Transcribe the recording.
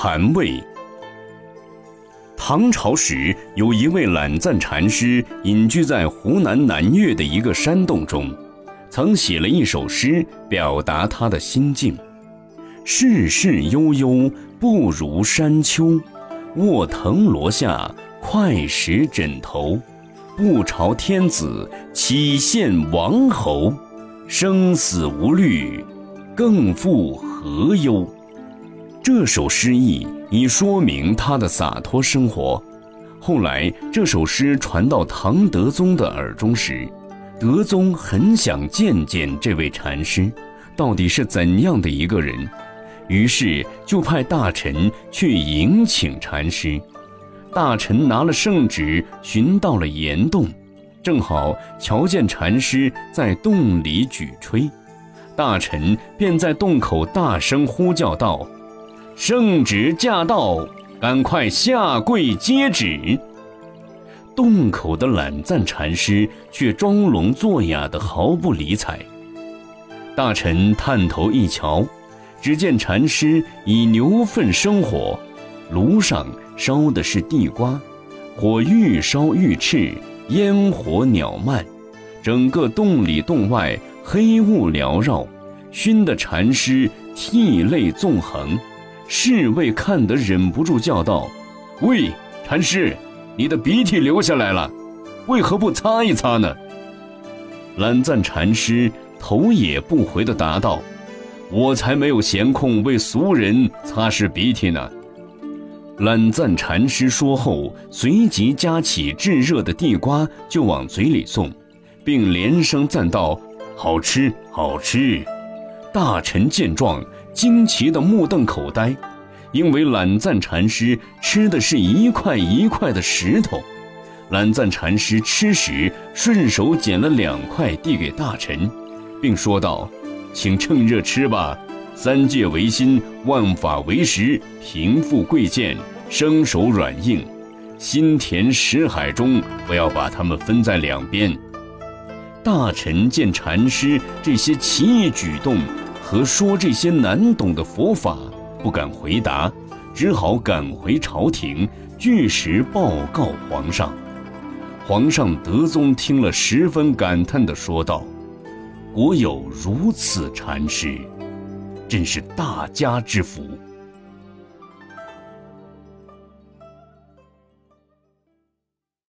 禅位。唐朝时，有一位懒赞禅师隐居在湖南南岳的一个山洞中，曾写了一首诗，表达他的心境：世事悠悠，不如山丘。卧藤萝下，快食枕头。不朝天子，岂羡王侯？生死无虑，更复何忧？这首诗意已说明他的洒脱生活。后来这首诗传到唐德宗的耳中时，德宗很想见见这位禅师，到底是怎样的一个人，于是就派大臣去迎请禅师。大臣拿了圣旨，寻到了岩洞，正好瞧见禅师在洞里举吹，大臣便在洞口大声呼叫道。圣旨驾到，赶快下跪接旨。洞口的懒赞禅师却装聋作哑的，毫不理睬。大臣探头一瞧，只见禅师以牛粪生火，炉上烧的是地瓜，火愈烧愈炽，烟火袅漫，整个洞里洞外黑雾缭绕，熏得禅师涕泪纵横。侍卫看得忍不住叫道：“喂，禅师，你的鼻涕流下来了，为何不擦一擦呢？”懒赞禅师头也不回地答道：“我才没有闲空为俗人擦拭鼻涕呢。”懒赞禅师说后，随即夹起炙热的地瓜就往嘴里送，并连声赞道：“好吃，好吃！”大臣见状。惊奇的目瞪口呆，因为懒赞禅师吃的是一块一块的石头。懒赞禅师吃时顺手捡了两块递给大臣，并说道：“请趁热吃吧。三界为心，万法为食，贫富贵贱，生熟软硬，心田识海中，不要把它们分在两边。”大臣见禅师这些奇异举动。和说这些难懂的佛法，不敢回答，只好赶回朝廷，据实报告皇上。皇上德宗听了，十分感叹的说道：“国有如此禅师，真是大家之福。”